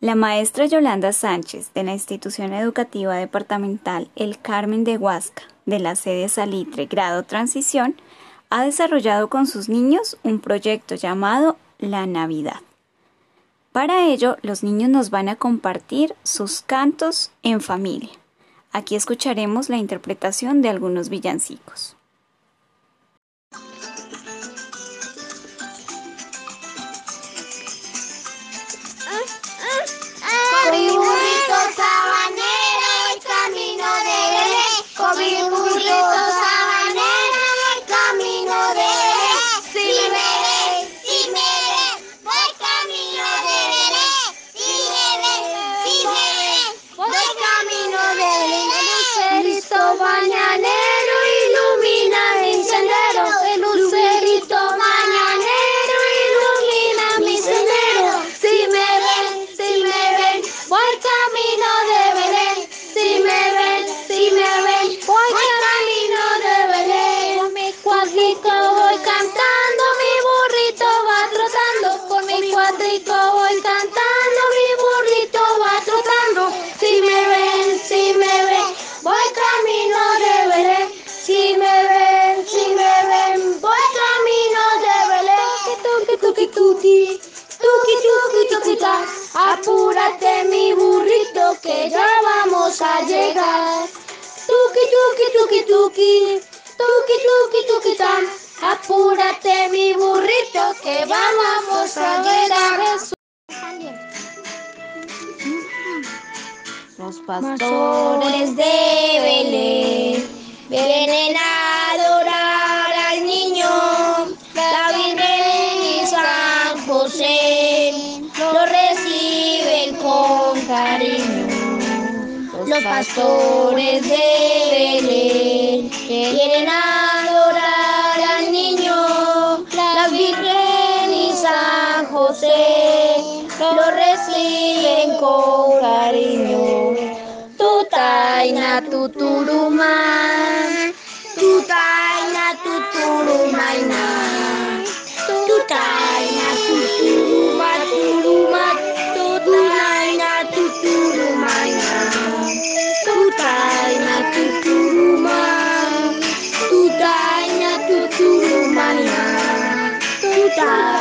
La maestra Yolanda Sánchez de la institución educativa departamental El Carmen de Huasca, de la sede Salitre Grado Transición, ha desarrollado con sus niños un proyecto llamado La Navidad. Para ello, los niños nos van a compartir sus cantos en familia. Aquí escucharemos la interpretación de algunos villancicos. Apúrate mi burrito que ya vamos a llegar. Tuki, tuki, tuki, tuki, tuki, tuki, tuki, tan. Apúrate mi burrito que vamos a llegar. Los pastores de Belén vienen a Los pastores de Belén quieren adorar al niño, la Virgen y San José lo reciben con cariño. Tu taina, tu turuma, tu taina, tu turumaina, tu